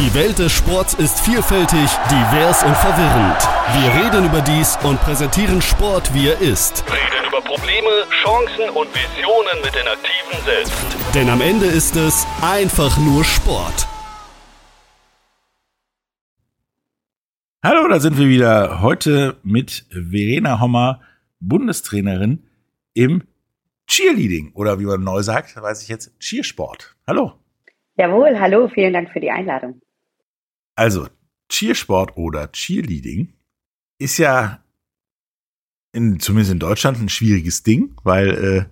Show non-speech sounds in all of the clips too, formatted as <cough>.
Die Welt des Sports ist vielfältig, divers und verwirrend. Wir reden über dies und präsentieren Sport, wie er ist. Reden über Probleme, Chancen und Visionen mit den Aktiven selbst. Denn am Ende ist es einfach nur Sport. Hallo, da sind wir wieder. Heute mit Verena Hommer, Bundestrainerin im Cheerleading oder wie man neu sagt, weiß ich jetzt, Cheersport. Hallo. Jawohl, hallo, vielen Dank für die Einladung. Also, Cheersport oder Cheerleading ist ja in, zumindest in Deutschland ein schwieriges Ding, weil äh,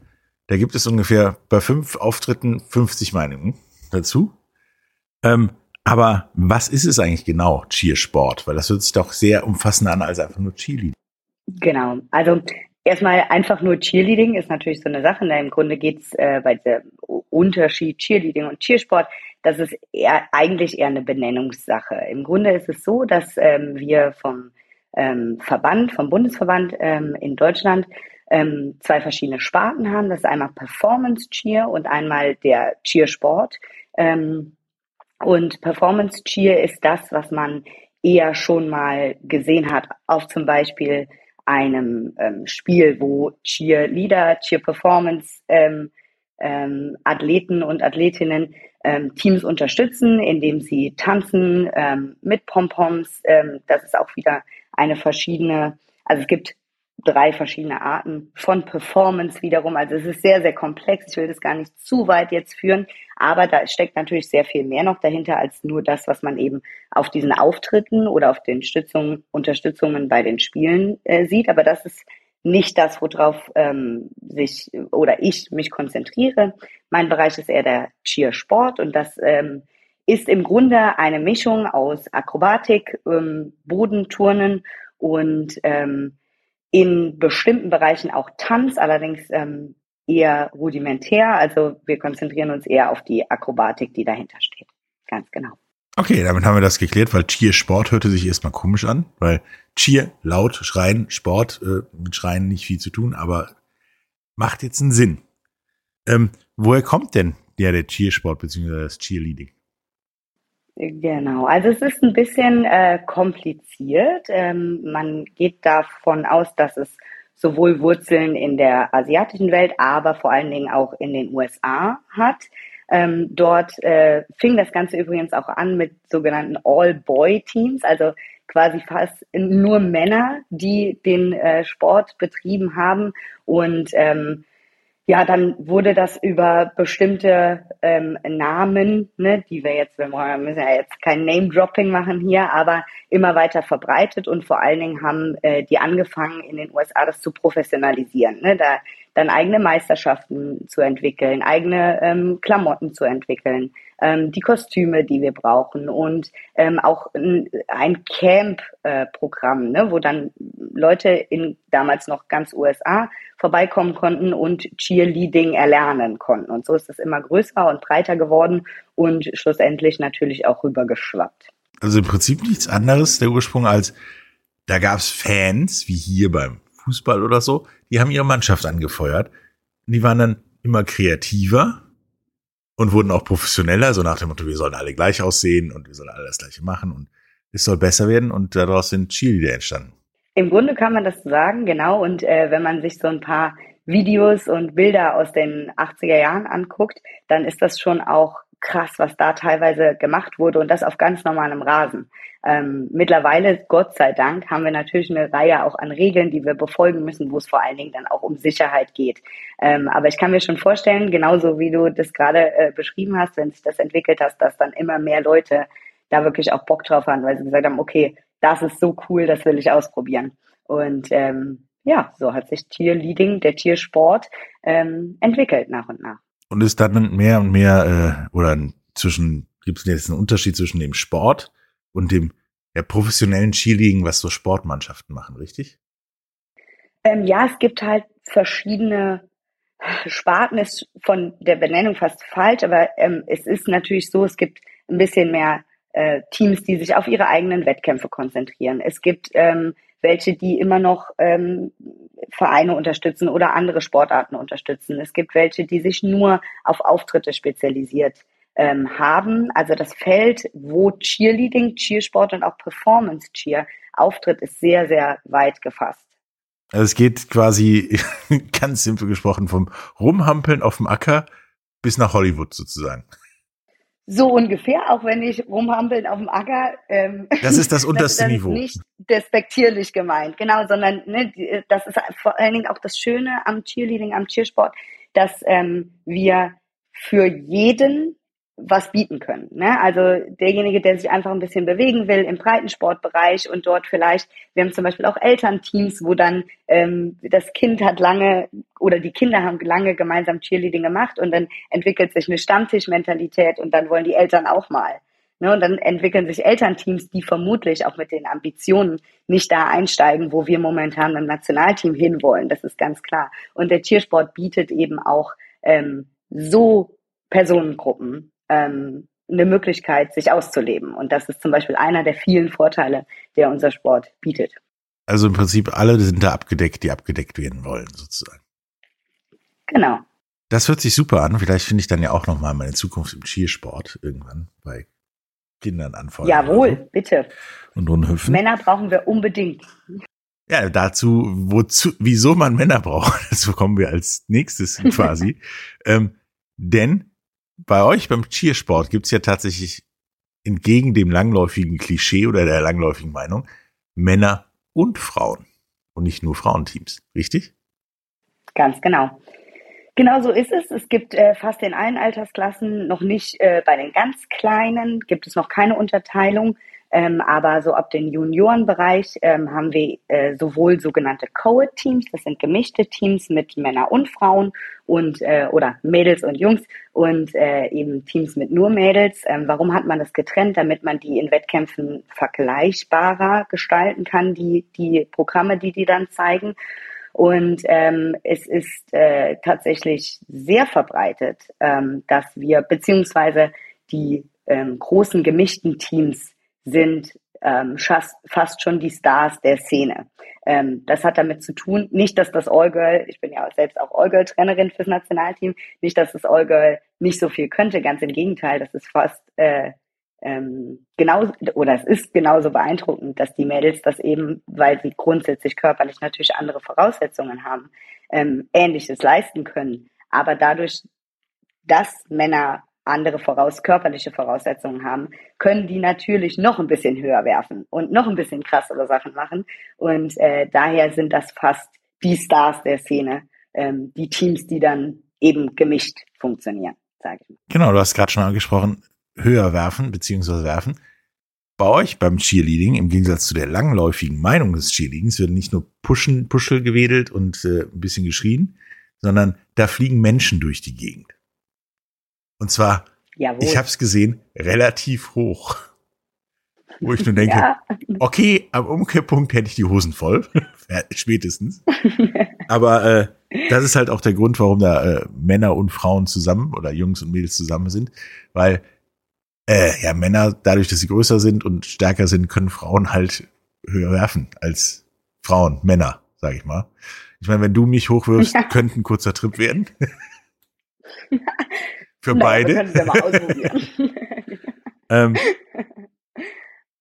da gibt es ungefähr bei fünf Auftritten 50 Meinungen dazu. Ähm, aber was ist es eigentlich genau, Cheersport? Weil das hört sich doch sehr umfassender an als einfach nur Cheerleading. Genau, also erstmal einfach nur Cheerleading ist natürlich so eine Sache. Ne? Im Grunde geht es äh, bei dem Unterschied Cheerleading und Cheersport, das ist eher, eigentlich eher eine Benennungssache. Im Grunde ist es so, dass ähm, wir vom ähm, Verband, vom Bundesverband ähm, in Deutschland ähm, zwei verschiedene Sparten haben. Das ist einmal Performance Cheer und einmal der Cheersport. Ähm, und Performance Cheer ist das, was man eher schon mal gesehen hat auf zum Beispiel einem ähm, Spiel, wo Cheerleader, Cheer Performance ähm, ähm, Athleten und Athletinnen ähm, Teams unterstützen, indem sie tanzen ähm, mit Pompoms. Ähm, das ist auch wieder eine verschiedene, also es gibt drei verschiedene Arten von Performance wiederum. Also es ist sehr, sehr komplex. Ich will das gar nicht zu weit jetzt führen, aber da steckt natürlich sehr viel mehr noch dahinter als nur das, was man eben auf diesen Auftritten oder auf den Stützungen, Unterstützungen bei den Spielen äh, sieht. Aber das ist nicht das, worauf ähm, sich oder ich mich konzentriere. Mein Bereich ist eher der Cheersport und das ähm, ist im Grunde eine Mischung aus Akrobatik, ähm, Bodenturnen und ähm, in bestimmten Bereichen auch Tanz, allerdings ähm, eher rudimentär. Also wir konzentrieren uns eher auf die Akrobatik, die dahinter steht. Ganz genau. Okay, damit haben wir das geklärt, weil Cheer Sport hörte sich erstmal komisch an, weil Cheer, laut, schreien, Sport, äh, mit Schreien nicht viel zu tun, aber macht jetzt einen Sinn. Ähm, woher kommt denn der, der Cheersport bzw. das Cheerleading? Genau, also es ist ein bisschen äh, kompliziert. Ähm, man geht davon aus, dass es sowohl Wurzeln in der asiatischen Welt, aber vor allen Dingen auch in den USA hat. Ähm, dort äh, fing das Ganze übrigens auch an mit sogenannten All-Boy-Teams, also quasi fast nur Männer, die den äh, Sport betrieben haben. Und ähm, ja, dann wurde das über bestimmte ähm, Namen, ne, die wir jetzt, wir müssen ja jetzt kein Name-Dropping machen hier, aber immer weiter verbreitet und vor allen Dingen haben äh, die angefangen in den USA das zu professionalisieren, ne, da dann eigene Meisterschaften zu entwickeln, eigene ähm, Klamotten zu entwickeln, ähm, die Kostüme, die wir brauchen und ähm, auch ein, ein Camp-Programm, äh, ne, wo dann Leute in damals noch ganz USA vorbeikommen konnten und Cheerleading erlernen konnten. Und so ist es immer größer und breiter geworden und schlussendlich natürlich auch rübergeschwappt. Also im Prinzip nichts anderes, der Ursprung, als da gab es Fans, wie hier beim Fußball oder so, die haben ihre Mannschaft angefeuert. Und die waren dann immer kreativer und wurden auch professioneller, so nach dem Motto, wir sollen alle gleich aussehen und wir sollen alle das gleiche machen und es soll besser werden und daraus sind Cheerleader entstanden. Im Grunde kann man das sagen, genau. Und äh, wenn man sich so ein paar Videos und Bilder aus den 80er Jahren anguckt, dann ist das schon auch krass, was da teilweise gemacht wurde und das auf ganz normalem Rasen. Ähm, mittlerweile, Gott sei Dank, haben wir natürlich eine Reihe auch an Regeln, die wir befolgen müssen, wo es vor allen Dingen dann auch um Sicherheit geht. Ähm, aber ich kann mir schon vorstellen, genauso wie du das gerade äh, beschrieben hast, wenn sich das entwickelt hast, dass dann immer mehr Leute da wirklich auch Bock drauf haben, weil sie gesagt haben, okay, das ist so cool, das will ich ausprobieren. Und ähm, ja, so hat sich Tierleading, der Tiersport, ähm, entwickelt nach und nach. Und ist dann mehr und mehr, äh, oder zwischen, gibt es jetzt einen Unterschied zwischen dem Sport und dem ja, professionellen Cheerleading, was so Sportmannschaften machen, richtig? Ähm, ja, es gibt halt verschiedene Sparten, ist von der Benennung fast falsch, aber ähm, es ist natürlich so, es gibt ein bisschen mehr äh, Teams, die sich auf ihre eigenen Wettkämpfe konzentrieren. Es gibt ähm, welche, die immer noch ähm, Vereine unterstützen oder andere Sportarten unterstützen. Es gibt welche, die sich nur auf Auftritte spezialisiert ähm, haben. Also das Feld, wo Cheerleading, Cheersport und auch Performance Cheer auftritt, ist sehr, sehr weit gefasst. Also es geht quasi <laughs> ganz simpel gesprochen vom Rumhampeln auf dem Acker bis nach Hollywood sozusagen. So ungefähr, auch wenn ich rumhampeln auf dem Acker. Ähm, das ist das <laughs> unterste das, das Niveau. Nicht despektierlich gemeint, genau, sondern ne, das ist vor allen Dingen auch das Schöne am Cheerleading, am Cheersport, dass ähm, wir für jeden was bieten können. Ne? Also derjenige, der sich einfach ein bisschen bewegen will im Breitensportbereich und dort vielleicht, wir haben zum Beispiel auch Elternteams, wo dann ähm, das Kind hat lange oder die Kinder haben lange gemeinsam Cheerleading gemacht und dann entwickelt sich eine Stammtischmentalität und dann wollen die Eltern auch mal. Ne? Und dann entwickeln sich Elternteams, die vermutlich auch mit den Ambitionen nicht da einsteigen, wo wir momentan im Nationalteam hinwollen. Das ist ganz klar. Und der Cheersport bietet eben auch ähm, so Personengruppen ähm, eine Möglichkeit, sich auszuleben. Und das ist zum Beispiel einer der vielen Vorteile, der unser Sport bietet. Also im Prinzip alle sind da abgedeckt, die abgedeckt werden wollen, sozusagen. Genau. Das hört sich super an. Vielleicht finde ich dann ja auch noch mal meine Zukunft im Skiersport irgendwann bei Kindern anfangen. Jawohl, so. bitte. Und Rundhüpfen. Männer brauchen wir unbedingt. Ja, dazu, wozu, wieso man Männer braucht, <laughs> dazu kommen wir als nächstes quasi. <laughs> ähm, denn bei euch beim Cheersport gibt's ja tatsächlich entgegen dem langläufigen Klischee oder der langläufigen Meinung Männer und Frauen und nicht nur Frauenteams, richtig? Ganz genau. Genau so ist es. Es gibt äh, fast in allen Altersklassen, noch nicht äh, bei den ganz Kleinen, gibt es noch keine Unterteilung. Ähm, aber so ab den Juniorenbereich ähm, haben wir äh, sowohl sogenannte Co-Teams, das sind gemischte Teams mit Männer und Frauen und äh, oder Mädels und Jungs und äh, eben Teams mit nur Mädels. Ähm, warum hat man das getrennt? Damit man die in Wettkämpfen vergleichbarer gestalten kann, die die Programme, die die dann zeigen. Und ähm, es ist äh, tatsächlich sehr verbreitet, ähm, dass wir beziehungsweise die ähm, großen gemischten Teams sind ähm, fast, schon die Stars der Szene. Ähm, das hat damit zu tun, nicht, dass das All-Girl, ich bin ja selbst auch All-Girl-Trainerin fürs Nationalteam, nicht, dass das All-Girl nicht so viel könnte, ganz im Gegenteil, das ist fast äh, ähm, genau oder es ist genauso beeindruckend, dass die Mädels das eben, weil sie grundsätzlich körperlich natürlich andere Voraussetzungen haben, ähm, Ähnliches leisten können. Aber dadurch, dass Männer andere voraus, körperliche Voraussetzungen haben, können die natürlich noch ein bisschen höher werfen und noch ein bisschen krassere Sachen machen. Und äh, daher sind das fast die Stars der Szene, ähm, die Teams, die dann eben gemischt funktionieren, sage ich mal. Genau, du hast gerade schon angesprochen, höher werfen beziehungsweise werfen. Bei euch beim Cheerleading, im Gegensatz zu der langläufigen Meinung des Cheerleadings, wird nicht nur pushen, Puschel gewedelt und äh, ein bisschen geschrien, sondern da fliegen Menschen durch die Gegend. Und zwar, Jawohl. ich habe es gesehen, relativ hoch. Wo ich nur denke, ja. okay, am Umkehrpunkt hätte ich die Hosen voll, <laughs> spätestens. <laughs> Aber äh, das ist halt auch der Grund, warum da äh, Männer und Frauen zusammen oder Jungs und Mädels zusammen sind, weil äh, ja Männer dadurch, dass sie größer sind und stärker sind, können Frauen halt höher werfen als Frauen, Männer, sag ich mal. Ich meine, wenn du mich hochwirfst, ja. könnte ein kurzer Trip werden. <laughs> Für Na, beide. können wir mal ausprobieren. <laughs> ähm,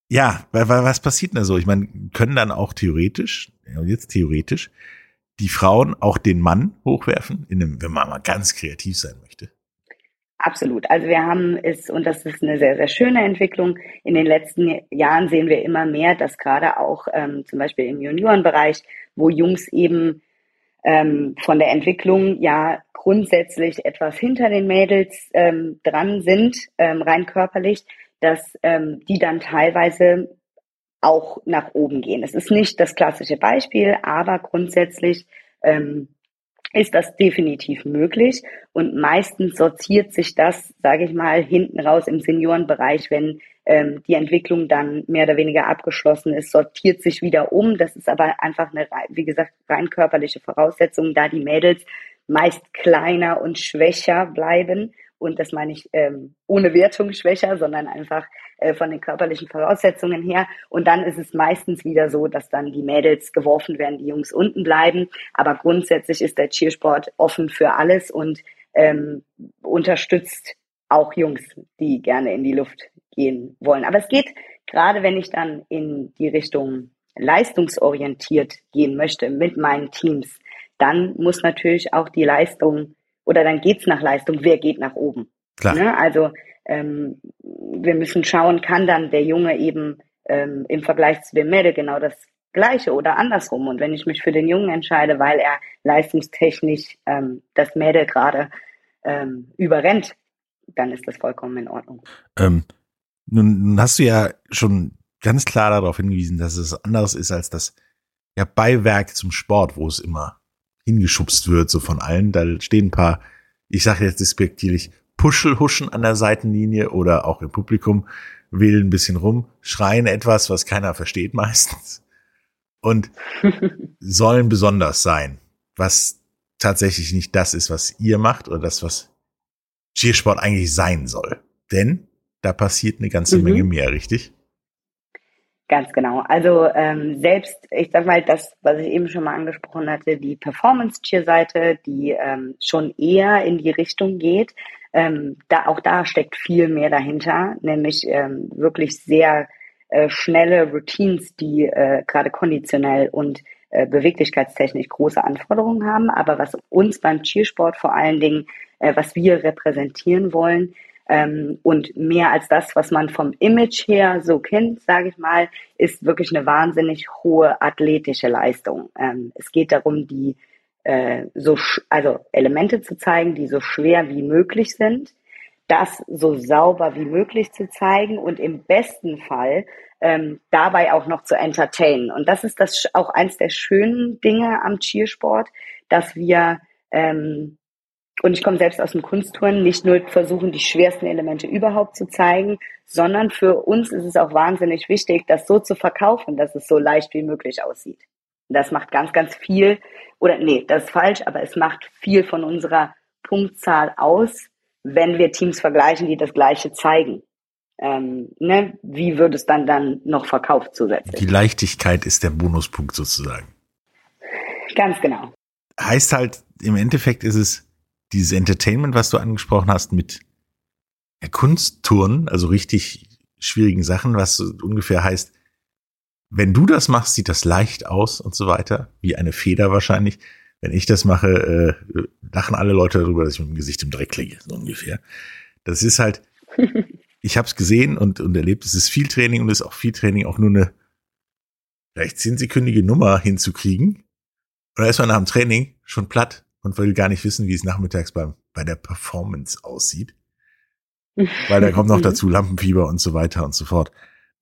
ja, was passiert denn da so? Ich meine, können dann auch theoretisch, jetzt theoretisch, die Frauen auch den Mann hochwerfen, in einem, wenn man mal ganz kreativ sein möchte? Absolut. Also wir haben es, und das ist eine sehr, sehr schöne Entwicklung, in den letzten Jahren sehen wir immer mehr, dass gerade auch ähm, zum Beispiel im Juniorenbereich, wo Jungs eben ähm, von der Entwicklung ja grundsätzlich etwas hinter den Mädels ähm, dran sind, ähm, rein körperlich, dass ähm, die dann teilweise auch nach oben gehen. Es ist nicht das klassische Beispiel, aber grundsätzlich ähm, ist das definitiv möglich und meistens sortiert sich das, sage ich mal, hinten raus im Seniorenbereich, wenn ähm, die Entwicklung dann mehr oder weniger abgeschlossen ist, sortiert sich wieder um. Das ist aber einfach eine, wie gesagt, rein körperliche Voraussetzung, da die Mädels meist kleiner und schwächer bleiben. Und das meine ich ähm, ohne Wertung schwächer, sondern einfach äh, von den körperlichen Voraussetzungen her. Und dann ist es meistens wieder so, dass dann die Mädels geworfen werden, die Jungs unten bleiben. Aber grundsätzlich ist der Cheersport offen für alles und ähm, unterstützt auch Jungs, die gerne in die Luft gehen wollen. Aber es geht gerade, wenn ich dann in die Richtung leistungsorientiert gehen möchte mit meinen Teams, dann muss natürlich auch die Leistung oder dann geht's nach Leistung, wer geht nach oben. Klar. Ne? Also ähm, wir müssen schauen, kann dann der Junge eben ähm, im Vergleich zu dem Mädel genau das Gleiche oder andersrum. Und wenn ich mich für den Jungen entscheide, weil er leistungstechnisch ähm, das Mädel gerade ähm, überrennt, dann ist das vollkommen in Ordnung. Ähm, nun, nun hast du ja schon ganz klar darauf hingewiesen, dass es anderes ist als das ja, Beiwerk zum Sport, wo es immer hingeschubst wird, so von allen. Da stehen ein paar, ich sage jetzt despektierlich, Puschelhuschen an der Seitenlinie oder auch im Publikum, wählen ein bisschen rum, schreien etwas, was keiner versteht <laughs> meistens und <laughs> sollen besonders sein, was tatsächlich nicht das ist, was ihr macht oder das, was Cheersport eigentlich sein soll. Denn da passiert eine ganze mhm. Menge mehr, richtig? Ganz genau. Also ähm, selbst, ich sag mal, das, was ich eben schon mal angesprochen hatte, die Performance-Cheer-Seite, die ähm, schon eher in die Richtung geht, ähm, da auch da steckt viel mehr dahinter, nämlich ähm, wirklich sehr äh, schnelle Routines, die äh, gerade konditionell und äh, beweglichkeitstechnisch große Anforderungen haben. Aber was uns beim Cheersport vor allen Dingen, äh, was wir repräsentieren wollen, ähm, und mehr als das, was man vom Image her so kennt, sage ich mal, ist wirklich eine wahnsinnig hohe athletische Leistung. Ähm, es geht darum, die äh, so also Elemente zu zeigen, die so schwer wie möglich sind, das so sauber wie möglich zu zeigen und im besten Fall ähm, dabei auch noch zu entertainen. Und das ist das auch eins der schönen Dinge am Cheersport, dass wir ähm, und ich komme selbst aus dem Kunsttouren, nicht nur versuchen, die schwersten Elemente überhaupt zu zeigen, sondern für uns ist es auch wahnsinnig wichtig, das so zu verkaufen, dass es so leicht wie möglich aussieht. Und das macht ganz, ganz viel, oder nee, das ist falsch, aber es macht viel von unserer Punktzahl aus, wenn wir Teams vergleichen, die das Gleiche zeigen. Ähm, ne? Wie wird es dann dann noch verkauft zusätzlich? Die Leichtigkeit ist der Bonuspunkt sozusagen. Ganz genau. Heißt halt, im Endeffekt ist es dieses Entertainment, was du angesprochen hast, mit Kunsttouren, also richtig schwierigen Sachen, was ungefähr heißt, wenn du das machst, sieht das leicht aus und so weiter, wie eine Feder wahrscheinlich. Wenn ich das mache, äh, lachen alle Leute darüber, dass ich mit dem Gesicht im Dreck liege, so ungefähr. Das ist halt, <laughs> ich habe es gesehen und, und erlebt, es ist viel Training und es ist auch viel Training, auch nur eine vielleicht zehnsekündige Nummer hinzukriegen. Und da ist man nach dem Training schon platt und will gar nicht wissen, wie es nachmittags beim, bei der Performance aussieht. <laughs> Weil da kommt noch dazu Lampenfieber und so weiter und so fort.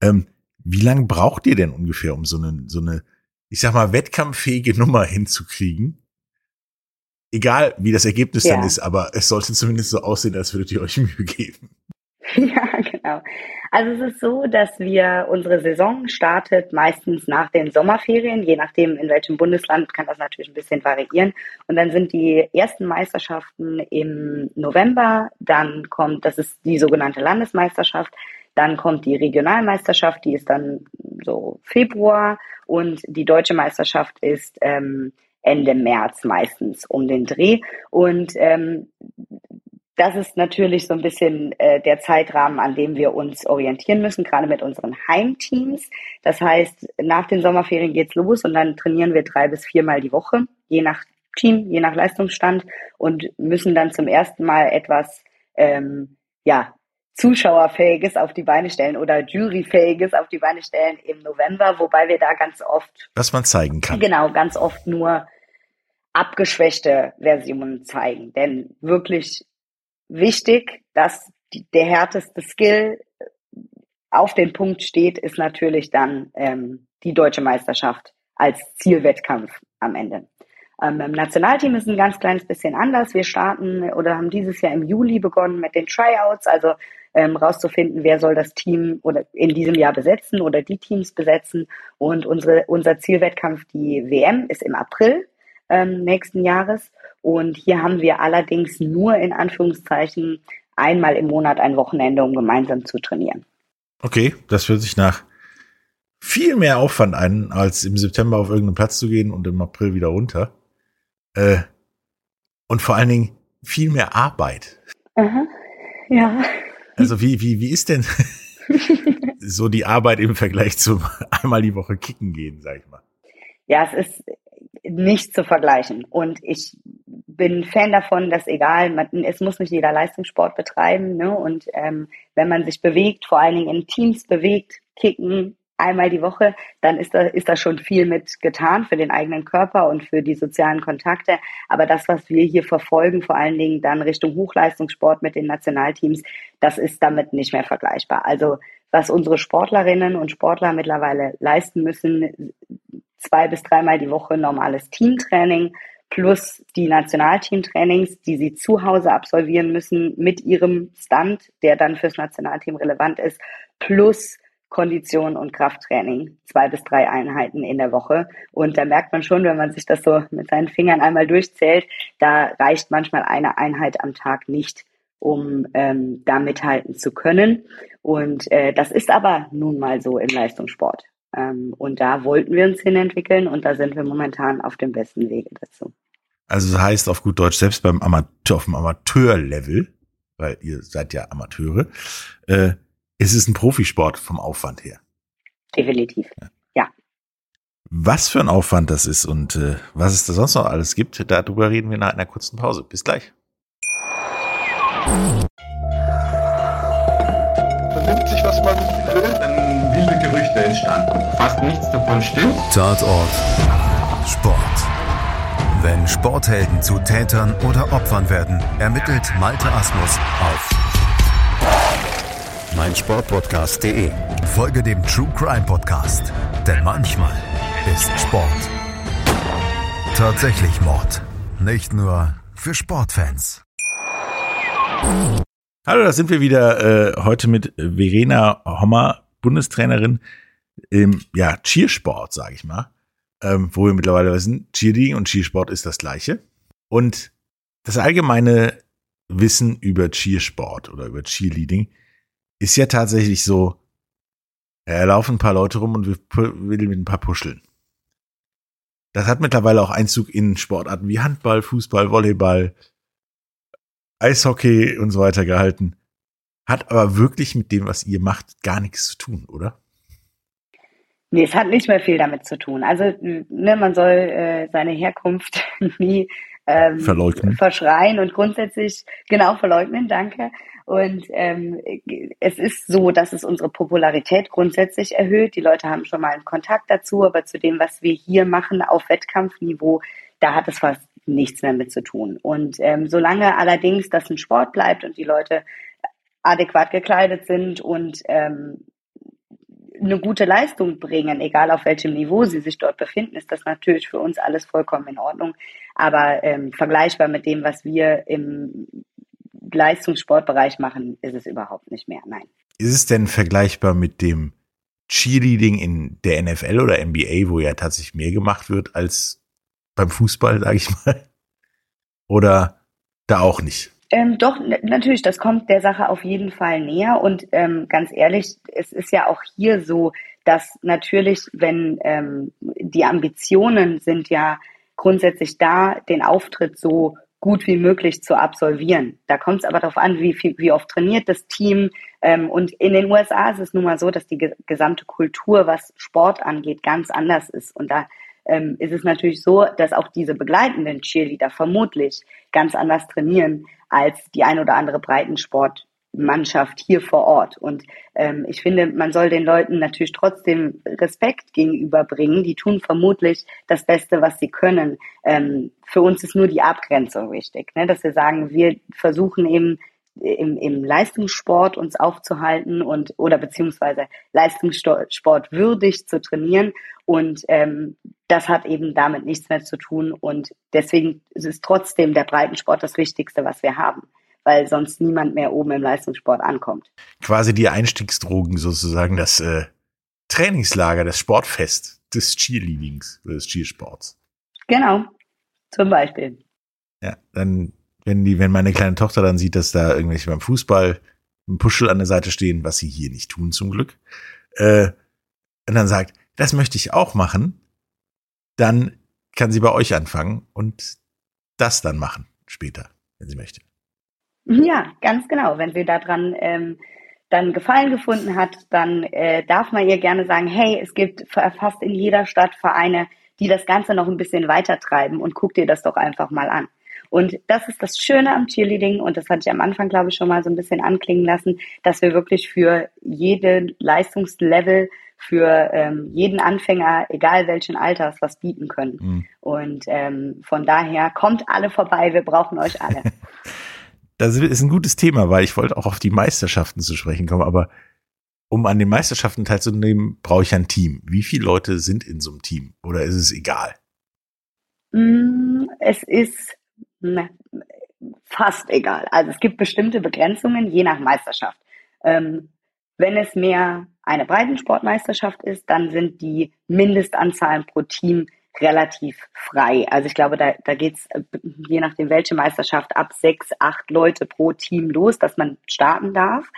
Ähm, wie lange braucht ihr denn ungefähr, um so eine, so eine, ich sag mal, wettkampffähige Nummer hinzukriegen? Egal, wie das Ergebnis ja. dann ist, aber es sollte zumindest so aussehen, als würdet ihr euch <laughs> Mühe geben. Ja, genau. Also es ist so, dass wir unsere Saison startet meistens nach den Sommerferien, je nachdem in welchem Bundesland kann das natürlich ein bisschen variieren. Und dann sind die ersten Meisterschaften im November, dann kommt, das ist die sogenannte Landesmeisterschaft, dann kommt die Regionalmeisterschaft, die ist dann so Februar und die deutsche Meisterschaft ist ähm, Ende März meistens um den Dreh. Und ähm, das ist natürlich so ein bisschen äh, der Zeitrahmen, an dem wir uns orientieren müssen, gerade mit unseren Heimteams. Das heißt, nach den Sommerferien geht's los und dann trainieren wir drei bis viermal die Woche, je nach Team, je nach Leistungsstand und müssen dann zum ersten Mal etwas ähm, ja, Zuschauerfähiges auf die Beine stellen oder Juryfähiges auf die Beine stellen im November, wobei wir da ganz oft. Was man zeigen kann. Genau, ganz oft nur abgeschwächte Versionen zeigen. Denn wirklich wichtig, dass die, der härteste Skill auf den Punkt steht, ist natürlich dann ähm, die deutsche Meisterschaft als Zielwettkampf am Ende. Ähm, Im Nationalteam ist ein ganz kleines bisschen anders. Wir starten oder haben dieses Jahr im Juli begonnen mit den Tryouts, also ähm, rauszufinden, wer soll das Team oder in diesem Jahr besetzen oder die Teams besetzen. Und unsere, unser Zielwettkampf, die WM, ist im April ähm, nächsten Jahres. Und hier haben wir allerdings nur in Anführungszeichen einmal im Monat ein Wochenende, um gemeinsam zu trainieren. Okay, das hört sich nach viel mehr Aufwand ein, als im September auf irgendeinen Platz zu gehen und im April wieder runter. Äh, und vor allen Dingen viel mehr Arbeit. Aha. Ja. Also wie, wie, wie ist denn <laughs> so die Arbeit im Vergleich zum <laughs> einmal die Woche kicken gehen, sag ich mal? Ja, es ist nicht zu vergleichen. Und ich bin Fan davon, dass egal, man, es muss nicht jeder Leistungssport betreiben. Ne? Und ähm, wenn man sich bewegt, vor allen Dingen in Teams bewegt, kicken, einmal die Woche, dann ist da, ist da schon viel mit getan für den eigenen Körper und für die sozialen Kontakte. Aber das, was wir hier verfolgen, vor allen Dingen dann Richtung Hochleistungssport mit den Nationalteams, das ist damit nicht mehr vergleichbar. Also was unsere Sportlerinnen und Sportler mittlerweile leisten müssen, zwei bis dreimal die Woche normales Teamtraining plus die Nationalteamtrainings, die sie zu Hause absolvieren müssen mit ihrem Stand, der dann fürs Nationalteam relevant ist, plus Kondition und Krafttraining, zwei bis drei Einheiten in der Woche. Und da merkt man schon, wenn man sich das so mit seinen Fingern einmal durchzählt, da reicht manchmal eine Einheit am Tag nicht, um ähm, da mithalten zu können. Und äh, das ist aber nun mal so im Leistungssport. Ähm, und da wollten wir uns hin entwickeln und da sind wir momentan auf dem besten Wege dazu. Also das heißt auf gut Deutsch, selbst beim Amateur, auf dem Amateurlevel, weil ihr seid ja Amateure, äh, es ist ein Profisport vom Aufwand her. Definitiv, ja. ja. Was für ein Aufwand das ist und äh, was es da sonst noch alles gibt, darüber reden wir nach einer kurzen Pause. Bis gleich. Entstanden. Fast nichts davon stimmt. Tatort Sport. Wenn Sporthelden zu Tätern oder Opfern werden, ermittelt Malte Asmus auf meinsportpodcast.de. Folge dem True Crime Podcast, denn manchmal ist Sport tatsächlich Mord. Nicht nur für Sportfans. Hallo, da sind wir wieder äh, heute mit Verena Hommer, Bundestrainerin im ja, Cheersport, sage ich mal. Ähm, wo wir mittlerweile wissen, Cheerleading und Cheersport ist das gleiche. Und das allgemeine Wissen über Cheersport oder über Cheerleading ist ja tatsächlich so, er ja, laufen ein paar Leute rum und will mit ein paar puscheln. Das hat mittlerweile auch Einzug in Sportarten wie Handball, Fußball, Volleyball, Eishockey und so weiter gehalten. Hat aber wirklich mit dem, was ihr macht, gar nichts zu tun, oder? Nee, es hat nicht mehr viel damit zu tun. Also, ne, man soll äh, seine Herkunft <laughs> nie ähm, verleugnen. verschreien und grundsätzlich genau verleugnen, danke. Und ähm, es ist so, dass es unsere Popularität grundsätzlich erhöht. Die Leute haben schon mal einen Kontakt dazu, aber zu dem, was wir hier machen auf Wettkampfniveau, da hat es fast nichts mehr mit zu tun. Und ähm, solange allerdings das ein Sport bleibt und die Leute adäquat gekleidet sind und ähm, eine gute Leistung bringen, egal auf welchem Niveau sie sich dort befinden, ist das natürlich für uns alles vollkommen in Ordnung. Aber ähm, vergleichbar mit dem, was wir im Leistungssportbereich machen, ist es überhaupt nicht mehr. Nein. Ist es denn vergleichbar mit dem Cheerleading in der NFL oder NBA, wo ja tatsächlich mehr gemacht wird als beim Fußball, sage ich mal? Oder da auch nicht? Ähm, doch, natürlich, das kommt der Sache auf jeden Fall näher. Und ähm, ganz ehrlich, es ist ja auch hier so, dass natürlich, wenn ähm, die Ambitionen sind ja grundsätzlich da, den Auftritt so gut wie möglich zu absolvieren. Da kommt es aber darauf an, wie, viel, wie oft trainiert das Team. Ähm, und in den USA ist es nun mal so, dass die gesamte Kultur, was Sport angeht, ganz anders ist. Und da ähm, ist es natürlich so, dass auch diese begleitenden Cheerleader vermutlich ganz anders trainieren als die ein oder andere Breitensportmannschaft hier vor Ort. Und ähm, ich finde, man soll den Leuten natürlich trotzdem Respekt gegenüberbringen. Die tun vermutlich das Beste, was sie können. Ähm, für uns ist nur die Abgrenzung wichtig, ne? dass wir sagen, wir versuchen eben im, im Leistungssport uns aufzuhalten und oder beziehungsweise Leistungssport würdig zu trainieren. Und ähm, das hat eben damit nichts mehr zu tun. Und deswegen ist es trotzdem der Breitensport das Wichtigste, was wir haben, weil sonst niemand mehr oben im Leistungssport ankommt. Quasi die Einstiegsdrogen sozusagen, das äh, Trainingslager, das Sportfest des Cheerleadings, des Cheersports. Genau, zum Beispiel. Ja, dann wenn die, wenn meine kleine Tochter dann sieht, dass da irgendwelche beim Fußball ein Puschel an der Seite stehen, was sie hier nicht tun zum Glück, äh, und dann sagt, das möchte ich auch machen, dann kann sie bei euch anfangen und das dann machen später, wenn sie möchte. Ja, ganz genau. Wenn sie daran ähm, dann Gefallen gefunden hat, dann äh, darf man ihr gerne sagen, hey, es gibt fast in jeder Stadt Vereine, die das Ganze noch ein bisschen weiter treiben und guck dir das doch einfach mal an. Und das ist das Schöne am Cheerleading und das hatte ich am Anfang, glaube ich, schon mal so ein bisschen anklingen lassen, dass wir wirklich für jede Leistungslevel, für ähm, jeden Anfänger, egal welchen Alters, was bieten können. Mhm. Und ähm, von daher kommt alle vorbei, wir brauchen euch alle. <laughs> das ist ein gutes Thema, weil ich wollte auch auf die Meisterschaften zu sprechen kommen, aber um an den Meisterschaften teilzunehmen, brauche ich ein Team. Wie viele Leute sind in so einem Team? Oder ist es egal? Mm, es ist fast egal. Also es gibt bestimmte Begrenzungen je nach Meisterschaft. Ähm, wenn es mehr eine Breitensportmeisterschaft ist, dann sind die Mindestanzahlen pro Team relativ frei. Also ich glaube, da, da geht es, äh, je nachdem welche Meisterschaft, ab sechs, acht Leute pro Team los, dass man starten darf.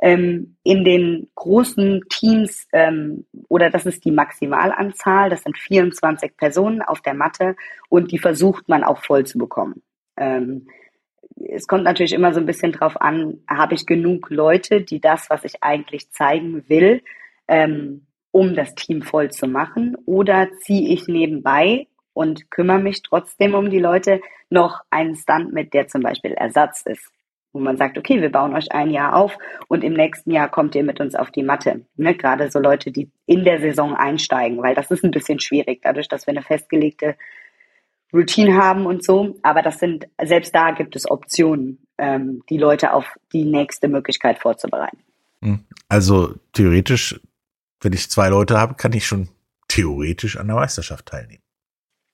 Ähm, in den großen Teams, ähm, oder das ist die Maximalanzahl, das sind 24 Personen auf der Matte und die versucht man auch voll zu bekommen. Ähm, es kommt natürlich immer so ein bisschen drauf an, habe ich genug Leute, die das, was ich eigentlich zeigen will, ähm, um das Team voll zu machen, oder ziehe ich nebenbei und kümmere mich trotzdem um die Leute noch einen Stunt mit, der zum Beispiel Ersatz ist. Wo man sagt, okay, wir bauen euch ein Jahr auf und im nächsten Jahr kommt ihr mit uns auf die Matte. Ne? Gerade so Leute, die in der Saison einsteigen, weil das ist ein bisschen schwierig, dadurch, dass wir eine festgelegte Routine haben und so. Aber das sind, selbst da gibt es Optionen, ähm, die Leute auf die nächste Möglichkeit vorzubereiten. Hm. Also theoretisch, wenn ich zwei Leute habe, kann ich schon theoretisch an der Meisterschaft teilnehmen.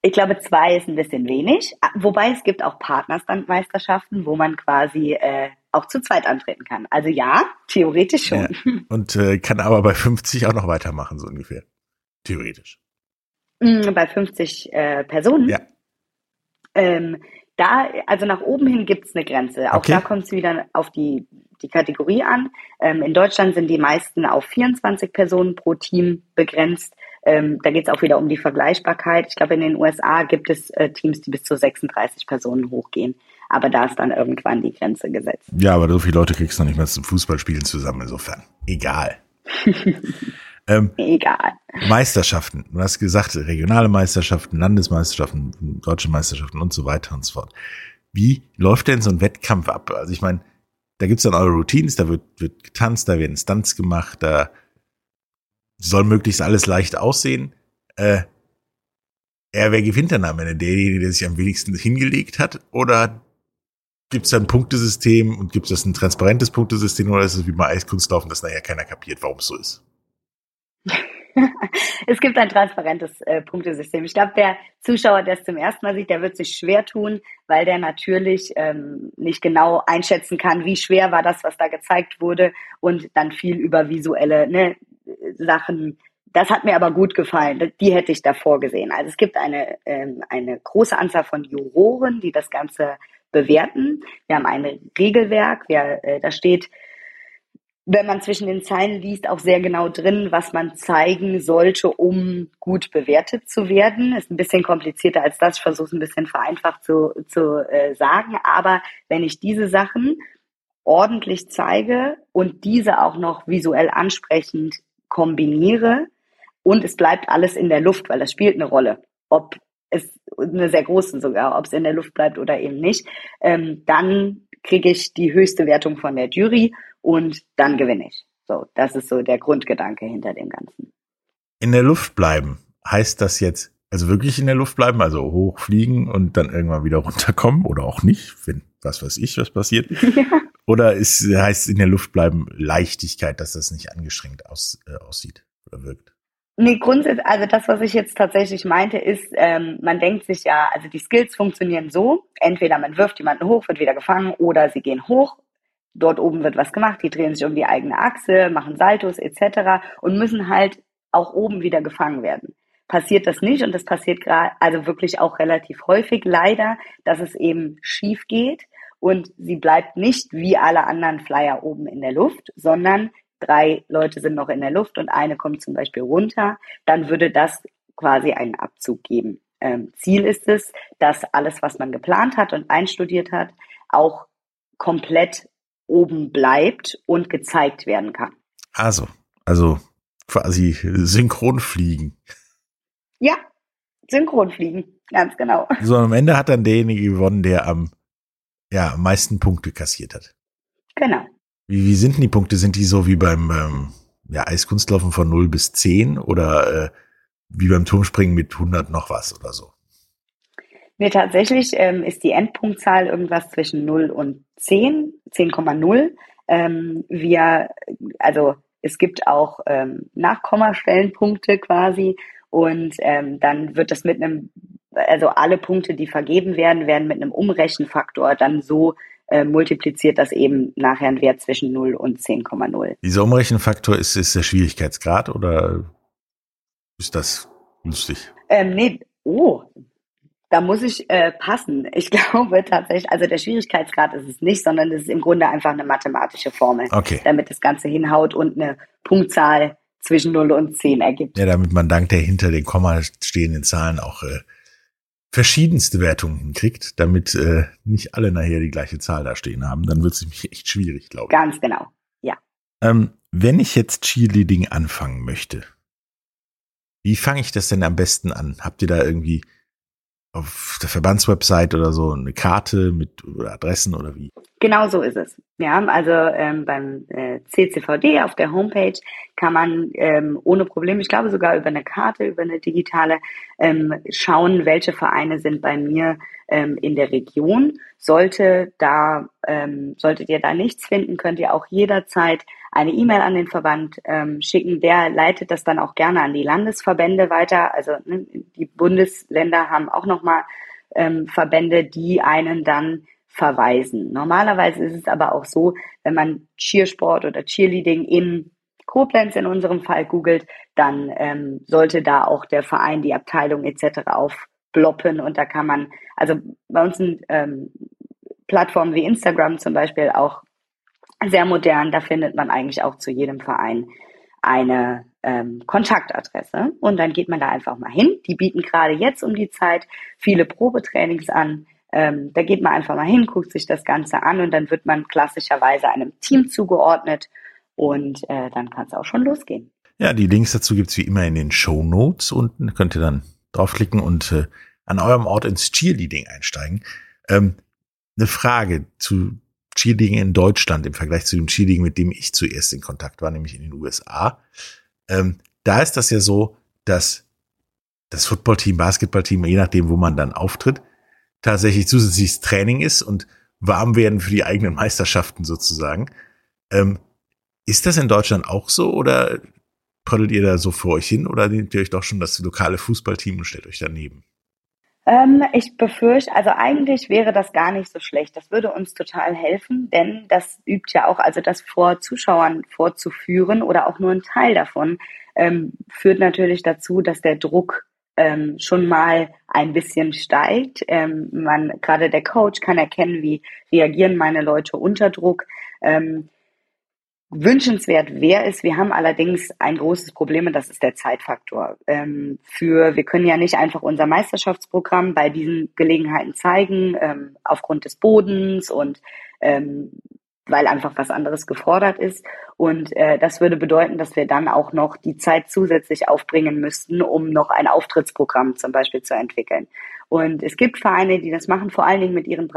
Ich glaube, zwei ist ein bisschen wenig. Wobei es gibt auch Partnerstandmeisterschaften, wo man quasi äh, auch zu zweit antreten kann. Also ja, theoretisch schon. Ja. Und äh, kann aber bei 50 auch noch weitermachen, so ungefähr. Theoretisch. Mm, bei 50 äh, Personen? Ja. Ähm, da, also nach oben hin gibt es eine Grenze. Auch okay. da kommt es wieder auf die, die Kategorie an. Ähm, in Deutschland sind die meisten auf 24 Personen pro Team begrenzt. Ähm, da geht es auch wieder um die Vergleichbarkeit. Ich glaube, in den USA gibt es äh, Teams, die bis zu 36 Personen hochgehen. Aber da ist dann irgendwann die Grenze gesetzt. Ja, aber so viele Leute kriegst du noch nicht mehr zum Fußballspielen zusammen. Insofern, egal. <laughs> Ähm, Egal. Meisterschaften. Du hast gesagt, regionale Meisterschaften, Landesmeisterschaften, deutsche Meisterschaften und so weiter und so fort. Wie läuft denn so ein Wettkampf ab? Also ich meine, da gibt's dann eure Routines, da wird, wird getanzt, da werden Stunts gemacht, da soll möglichst alles leicht aussehen. Äh, er, wer gewinnt dann am Ende? Derjenige, der sich am wenigsten hingelegt hat? Oder gibt's da ein Punktesystem und gibt's das ein transparentes Punktesystem oder ist es wie bei Eiskunstlaufen, dass nachher keiner kapiert, warum es so ist? <laughs> es gibt ein transparentes äh, Punktesystem. Ich glaube, der Zuschauer, der es zum ersten Mal sieht, der wird sich schwer tun, weil der natürlich ähm, nicht genau einschätzen kann, wie schwer war das, was da gezeigt wurde und dann viel über visuelle ne, Sachen. Das hat mir aber gut gefallen. Die hätte ich davor gesehen. Also es gibt eine, ähm, eine große Anzahl von Juroren, die das Ganze bewerten. Wir haben ein Regelwerk. Wir, äh, da steht wenn man zwischen den Zeilen liest, auch sehr genau drin, was man zeigen sollte, um gut bewertet zu werden. Ist ein bisschen komplizierter als das. Ich versuche es ein bisschen vereinfacht zu, zu äh, sagen. Aber wenn ich diese Sachen ordentlich zeige und diese auch noch visuell ansprechend kombiniere und es bleibt alles in der Luft, weil das spielt eine Rolle. Ob es eine sehr große sogar, ob es in der Luft bleibt oder eben nicht, ähm, dann kriege ich die höchste Wertung von der Jury und dann gewinne ich. So, das ist so der Grundgedanke hinter dem Ganzen. In der Luft bleiben, heißt das jetzt, also wirklich in der Luft bleiben, also hochfliegen und dann irgendwann wieder runterkommen oder auch nicht, wenn was weiß ich, was passiert. <laughs> Ja. Oder ist, heißt in der Luft bleiben Leichtigkeit, dass das nicht angestrengt aus, äh, aussieht oder wirkt? Nee, grundsätzlich, also das, was ich jetzt tatsächlich meinte, ist, ähm, man denkt sich ja, also die Skills funktionieren so, entweder man wirft jemanden hoch, wird wieder gefangen, oder sie gehen hoch, dort oben wird was gemacht, die drehen sich um die eigene Achse, machen Saltos etc. und müssen halt auch oben wieder gefangen werden. Passiert das nicht und das passiert gerade, also wirklich auch relativ häufig leider, dass es eben schief geht und sie bleibt nicht wie alle anderen Flyer oben in der Luft, sondern drei Leute sind noch in der Luft und eine kommt zum Beispiel runter, dann würde das quasi einen Abzug geben. Ähm, Ziel ist es, dass alles, was man geplant hat und einstudiert hat, auch komplett oben bleibt und gezeigt werden kann. Also, also quasi Synchronfliegen. Ja, Synchronfliegen, ganz genau. <laughs> So am Ende hat dann derjenige gewonnen, der am ja, am meisten Punkte kassiert hat. Genau. Wie, wie sind denn die Punkte? Sind die so wie beim ähm, ja, Eiskunstlaufen von 0 bis 10 oder äh, wie beim Turmspringen mit 100 noch was oder so? Nee, tatsächlich ähm, ist die Endpunktzahl irgendwas zwischen 0 und 10, 10,0. Ähm, wir, also es gibt auch ähm, Nachkommastellenpunkte quasi und ähm, dann wird das mit einem, also alle Punkte, die vergeben werden, werden mit einem Umrechenfaktor dann so äh, multipliziert, dass eben nachher ein Wert zwischen 0 und 10,0. Dieser Umrechenfaktor ist, ist der Schwierigkeitsgrad oder ist das lustig? Ähm, nee, oh, da muss ich äh, passen. Ich <laughs> glaube tatsächlich, also der Schwierigkeitsgrad ist es nicht, sondern es ist im Grunde einfach eine mathematische Formel, Okay. damit das Ganze hinhaut und eine Punktzahl zwischen 0 und 10 ergibt. Ja, damit man dank der hinter den Komma stehenden Zahlen auch äh, verschiedenste Wertungen hinkriegt, damit äh, nicht alle nachher die gleiche Zahl da stehen haben. Dann wird es <laughs> nämlich echt schwierig, glaube ich. Ganz genau. Ja. Ähm, wenn ich jetzt Cheerleading anfangen möchte, wie fange ich das denn am besten an? Habt ihr da irgendwie auf der Verbandswebsite oder so eine Karte mit oder Adressen oder wie? Genau so ist es. Ja, also ähm, beim äh, CCVD auf der Homepage kann man ähm, ohne Probleme, ich glaube sogar über eine Karte, über eine digitale, ähm, schauen, welche Vereine sind bei mir ähm, in der Region. Sollte da, ähm, solltet ihr da nichts finden, könnt ihr auch jederzeit eine E-Mail an den Verband ähm, schicken. Der leitet das dann auch gerne an die Landesverbände weiter. Also ne, die Bundesländer haben auch nochmal ähm, Verbände, die einen dann verweisen. Normalerweise ist es aber auch so, wenn man Cheersport oder Cheerleading in Koblenz in unserem Fall googelt, dann ähm, sollte da auch der Verein, die Abteilung etc. aufploppen und da kann man, also bei uns sind ähm, Plattformen wie Instagram zum Beispiel auch sehr modern, da findet man eigentlich auch zu jedem Verein eine ähm, Kontaktadresse und dann geht man da einfach mal hin. Die bieten gerade jetzt um die Zeit viele Probetrainings an. Ähm, da geht man einfach mal hin, guckt sich das Ganze an und dann wird man klassischerweise einem Team zugeordnet und äh, dann kann es auch schon losgehen. Ja, die Links dazu gibt's wie immer in den Show Notes unten. Könnt ihr dann draufklicken und äh, an eurem Ort ins Cheerleading einsteigen. Ähm, eine Frage zu Cheerleading in Deutschland im Vergleich zu dem Cheerleading, mit dem ich zuerst in Kontakt war, nämlich in den USA. Ähm, da ist das ja so, dass das Footballteam, Basketballteam, je nachdem, wo man dann auftritt, tatsächlich zusätzliches Training ist und warm werden für die eigenen Meisterschaften sozusagen. Ähm, ist das in Deutschland auch so oder trottet ihr da so vor euch hin oder nehmt ihr euch doch schon das lokale Fußballteam und stellt euch daneben? Ähm, ich befürchte, also eigentlich wäre das gar nicht so schlecht. Das würde uns total helfen, denn das übt ja auch, also das vor Zuschauern vorzuführen oder auch nur ein Teil davon, ähm, führt natürlich dazu, dass der Druck ähm, schon mal ein bisschen steigt. Ähm, man, gerade der Coach kann erkennen, wie reagieren meine Leute unter Druck. Ähm, wünschenswert wäre es. Wir haben allerdings ein großes Problem und das ist der Zeitfaktor. Ähm, für wir können ja nicht einfach unser Meisterschaftsprogramm bei diesen Gelegenheiten zeigen ähm, aufgrund des Bodens und ähm, weil einfach was anderes gefordert ist. Und äh, das würde bedeuten, dass wir dann auch noch die Zeit zusätzlich aufbringen müssten, um noch ein Auftrittsprogramm zum Beispiel zu entwickeln. Und es gibt Vereine, die das machen, vor allen Dingen mit ihren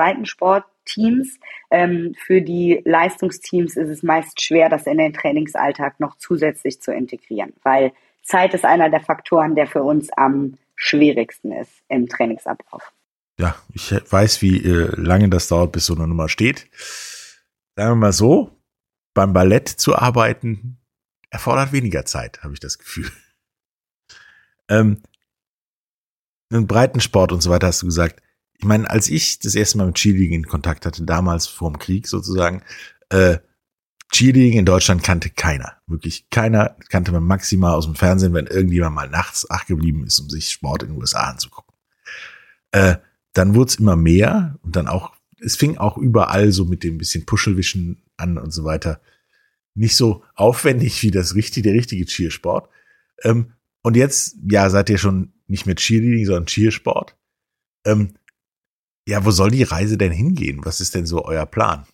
Breitensportteams. Ähm, für die Leistungsteams ist es meist schwer, das in den Trainingsalltag noch zusätzlich zu integrieren, weil Zeit ist einer der Faktoren, der für uns am schwierigsten ist im Trainingsablauf. Ja, ich weiß, wie äh, lange das dauert, bis so eine Nummer steht. Sagen wir mal so, beim Ballett zu arbeiten erfordert weniger Zeit, habe ich das Gefühl. <laughs> Ähm, einen Breitensport und so weiter hast du gesagt. Ich meine, als ich das erste Mal mit Cheerleading in Kontakt hatte, damals vorm Krieg sozusagen, äh, Cheerleading in Deutschland kannte keiner. Wirklich keiner kannte man maximal aus dem Fernsehen, wenn irgendjemand mal nachts wach geblieben ist, um sich Sport in den USA anzugucken. Äh, dann wurde es immer mehr und dann auch, es fing auch überall so mit dem bisschen Puschelwischen an und so weiter. Nicht so aufwendig wie das richtige, der richtige Cheersport. Ähm, und jetzt, ja, seid ihr schon nicht mehr Cheerleading, sondern Cheersport. Ähm, ja, wo soll die Reise denn hingehen? Was ist denn so euer Plan?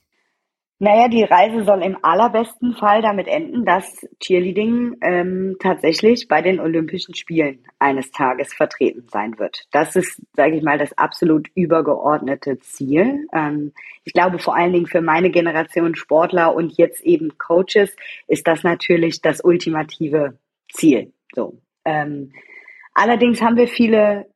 Naja, die Reise soll im allerbesten Fall damit enden, dass Cheerleading ähm, tatsächlich bei den Olympischen Spielen eines Tages vertreten sein wird. Das ist, sage ich mal, das absolut übergeordnete Ziel. Ähm, ich glaube, vor allen Dingen für meine Generation Sportler und jetzt eben Coaches ist das natürlich das ultimative Ziel. So. Ähm, allerdings haben wir viele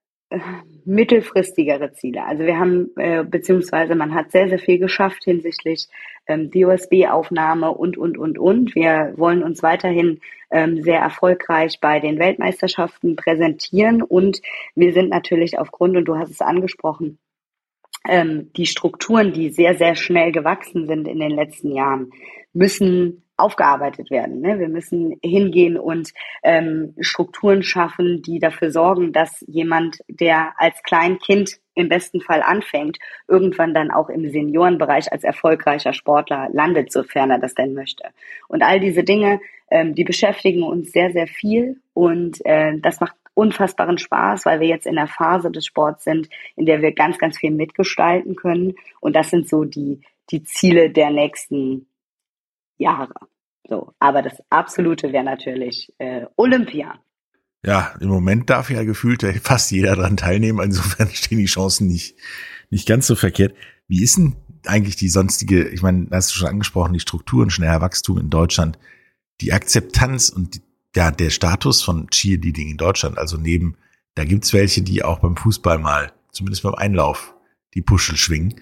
mittelfristigere Ziele. Also wir haben, äh, beziehungsweise man hat sehr, sehr viel geschafft hinsichtlich ähm, DOSB-Aufnahme und, und, und, und. Wir wollen uns weiterhin ähm, sehr erfolgreich bei den Weltmeisterschaften präsentieren und wir sind natürlich aufgrund, und du hast es angesprochen, ähm, die Strukturen, die sehr, sehr schnell gewachsen sind in den letzten Jahren, müssen aufgearbeitet werden. Ne? Wir müssen hingehen und ähm, Strukturen schaffen, die dafür sorgen, dass jemand, der als Kleinkind im besten Fall anfängt, irgendwann dann auch im Seniorenbereich als erfolgreicher Sportler landet, sofern er das denn möchte. Und all diese Dinge, ähm, die beschäftigen uns sehr, sehr viel und äh, das macht unfassbaren Spaß, weil wir jetzt in der Phase des Sports sind, in der wir ganz, ganz viel mitgestalten können. Und das sind so die, die Ziele der nächsten Jahre. So, aber das Absolute wäre natürlich äh, Olympia. Ja, im Moment darf ja gefühlt fast jeder daran teilnehmen. Insofern <laughs> stehen die Chancen nicht, nicht ganz so verkehrt. Wie ist denn eigentlich die sonstige, ich meine, hast du schon angesprochen, die Strukturen, schneller Wachstum in Deutschland, die Akzeptanz und ja, der Status von Cheerleading in Deutschland, also neben, da gibt's welche, die auch beim Fußball mal, zumindest beim Einlauf, die Puschel schwingen,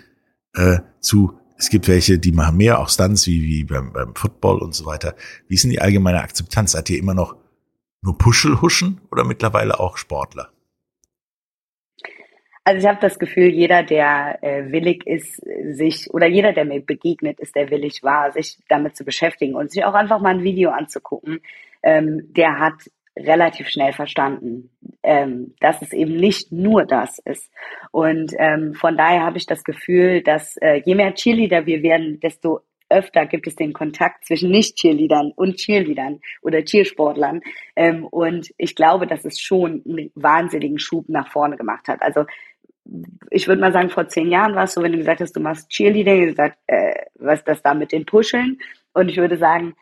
äh, zu es gibt welche, die machen mehr, auch Stunts wie, wie beim, beim Football und so weiter. Wie ist denn die allgemeine Akzeptanz? Seid ihr immer noch nur Puschelhuschen oder mittlerweile auch Sportler? Also ich habe das Gefühl, jeder, der äh, willig ist, sich oder jeder, der mir begegnet ist, der willig war, sich damit zu beschäftigen und sich auch einfach mal ein Video anzugucken, ähm, der hat relativ schnell verstanden, ähm, dass es eben nicht nur das ist. Und ähm, von daher habe ich das Gefühl, dass äh, je mehr Cheerleader wir werden, desto öfter gibt es den Kontakt zwischen Nicht-Cheerleadern und Cheerleadern oder Cheersportlern. Ähm, und ich glaube, dass es schon einen wahnsinnigen Schub nach vorne gemacht hat. Also ich würde mal sagen, vor zehn Jahren war es so, wenn du gesagt hast, du machst Cheerleading, gesagt, äh, was das da mit den Puscheln? Und ich würde sagen,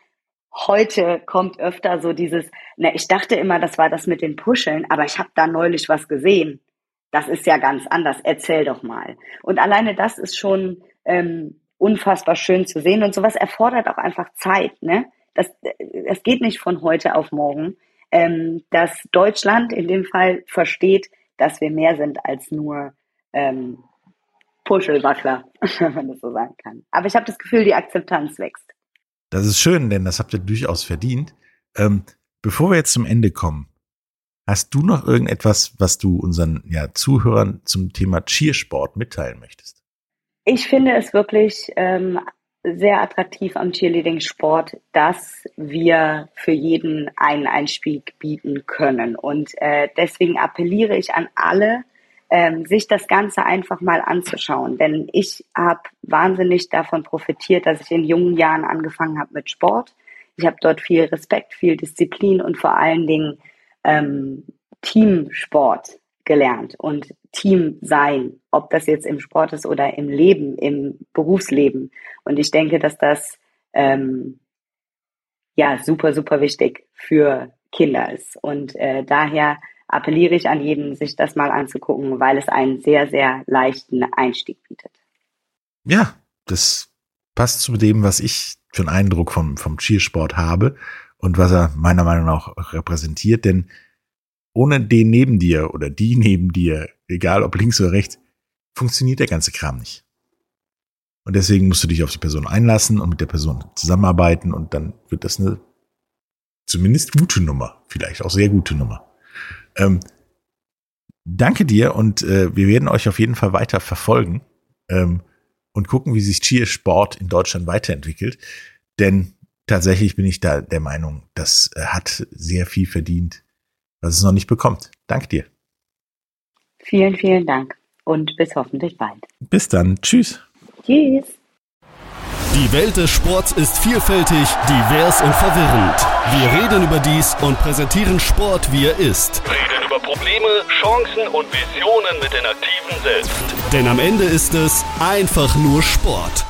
heute kommt öfter so dieses, na, ich dachte immer, das war das mit den Puscheln, aber ich habe da neulich was gesehen. Das ist ja ganz anders. Erzähl doch mal. Und alleine das ist schon ähm, unfassbar schön zu sehen. Und sowas erfordert auch einfach Zeit. Ne? Das, das geht nicht von heute auf morgen. Ähm, dass Deutschland in dem Fall versteht, dass wir mehr sind als nur ähm, Puschelwackler, <laughs> wenn man das so sagen kann. Aber ich habe das Gefühl, die Akzeptanz wächst. Das ist schön, denn das habt ihr durchaus verdient. Ähm, bevor wir jetzt zum Ende kommen, hast du noch irgendetwas, was du unseren ja, Zuhörern zum Thema Cheersport mitteilen möchtest? Ich finde es wirklich ähm, sehr attraktiv am Cheerleading-Sport, dass wir für jeden einen Einstieg bieten können. Und äh, deswegen appelliere ich an alle, ähm, sich das Ganze einfach mal anzuschauen. Denn ich habe wahnsinnig davon profitiert, dass ich in jungen Jahren angefangen habe mit Sport. Ich habe dort viel Respekt, viel Disziplin und vor allen Dingen ähm, Teamsport gelernt und Team sein, ob das jetzt im Sport ist oder im Leben, im Berufsleben. Und ich denke, dass das ähm, ja super, super wichtig für Kinder ist. Und äh, daher appelliere ich an jeden, sich das mal anzugucken, weil es einen sehr, sehr leichten Einstieg bietet. Ja, das passt zu dem, was ich für einen Eindruck vom, vom Cheersport habe und was er meiner Meinung nach repräsentiert, denn ohne den neben dir oder die <laughs> neben dir, egal ob links oder rechts, funktioniert der ganze Kram nicht. Und deswegen musst du dich auf die Person einlassen und mit der Person zusammenarbeiten und dann wird das eine zumindest gute Nummer, vielleicht auch sehr gute Nummer. Ähm, danke dir und äh, wir werden euch auf jeden Fall weiter verfolgen ähm, und gucken, wie sich Cheersport in Deutschland weiterentwickelt. Denn tatsächlich bin ich da der Meinung, das äh, hat sehr viel verdient, was es noch nicht bekommt. Danke dir. Vielen, vielen Dank und bis hoffentlich bald. Bis dann. Tschüss. Tschüss. Die Welt des Sports ist vielfältig, divers und verwirrend. Wir reden über dies und präsentieren Sport, wie er ist. Reden über Probleme, Chancen und Visionen mit den Aktiven selbst. Denn am Ende ist es einfach nur Sport.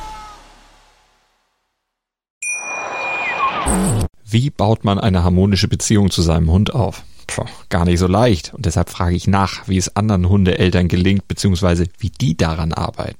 Wie baut man eine harmonische Beziehung zu seinem Hund auf? Puh, gar nicht so leicht. Und deshalb frage ich nach, wie es anderen Hundeeltern gelingt, beziehungsweise wie die daran arbeiten.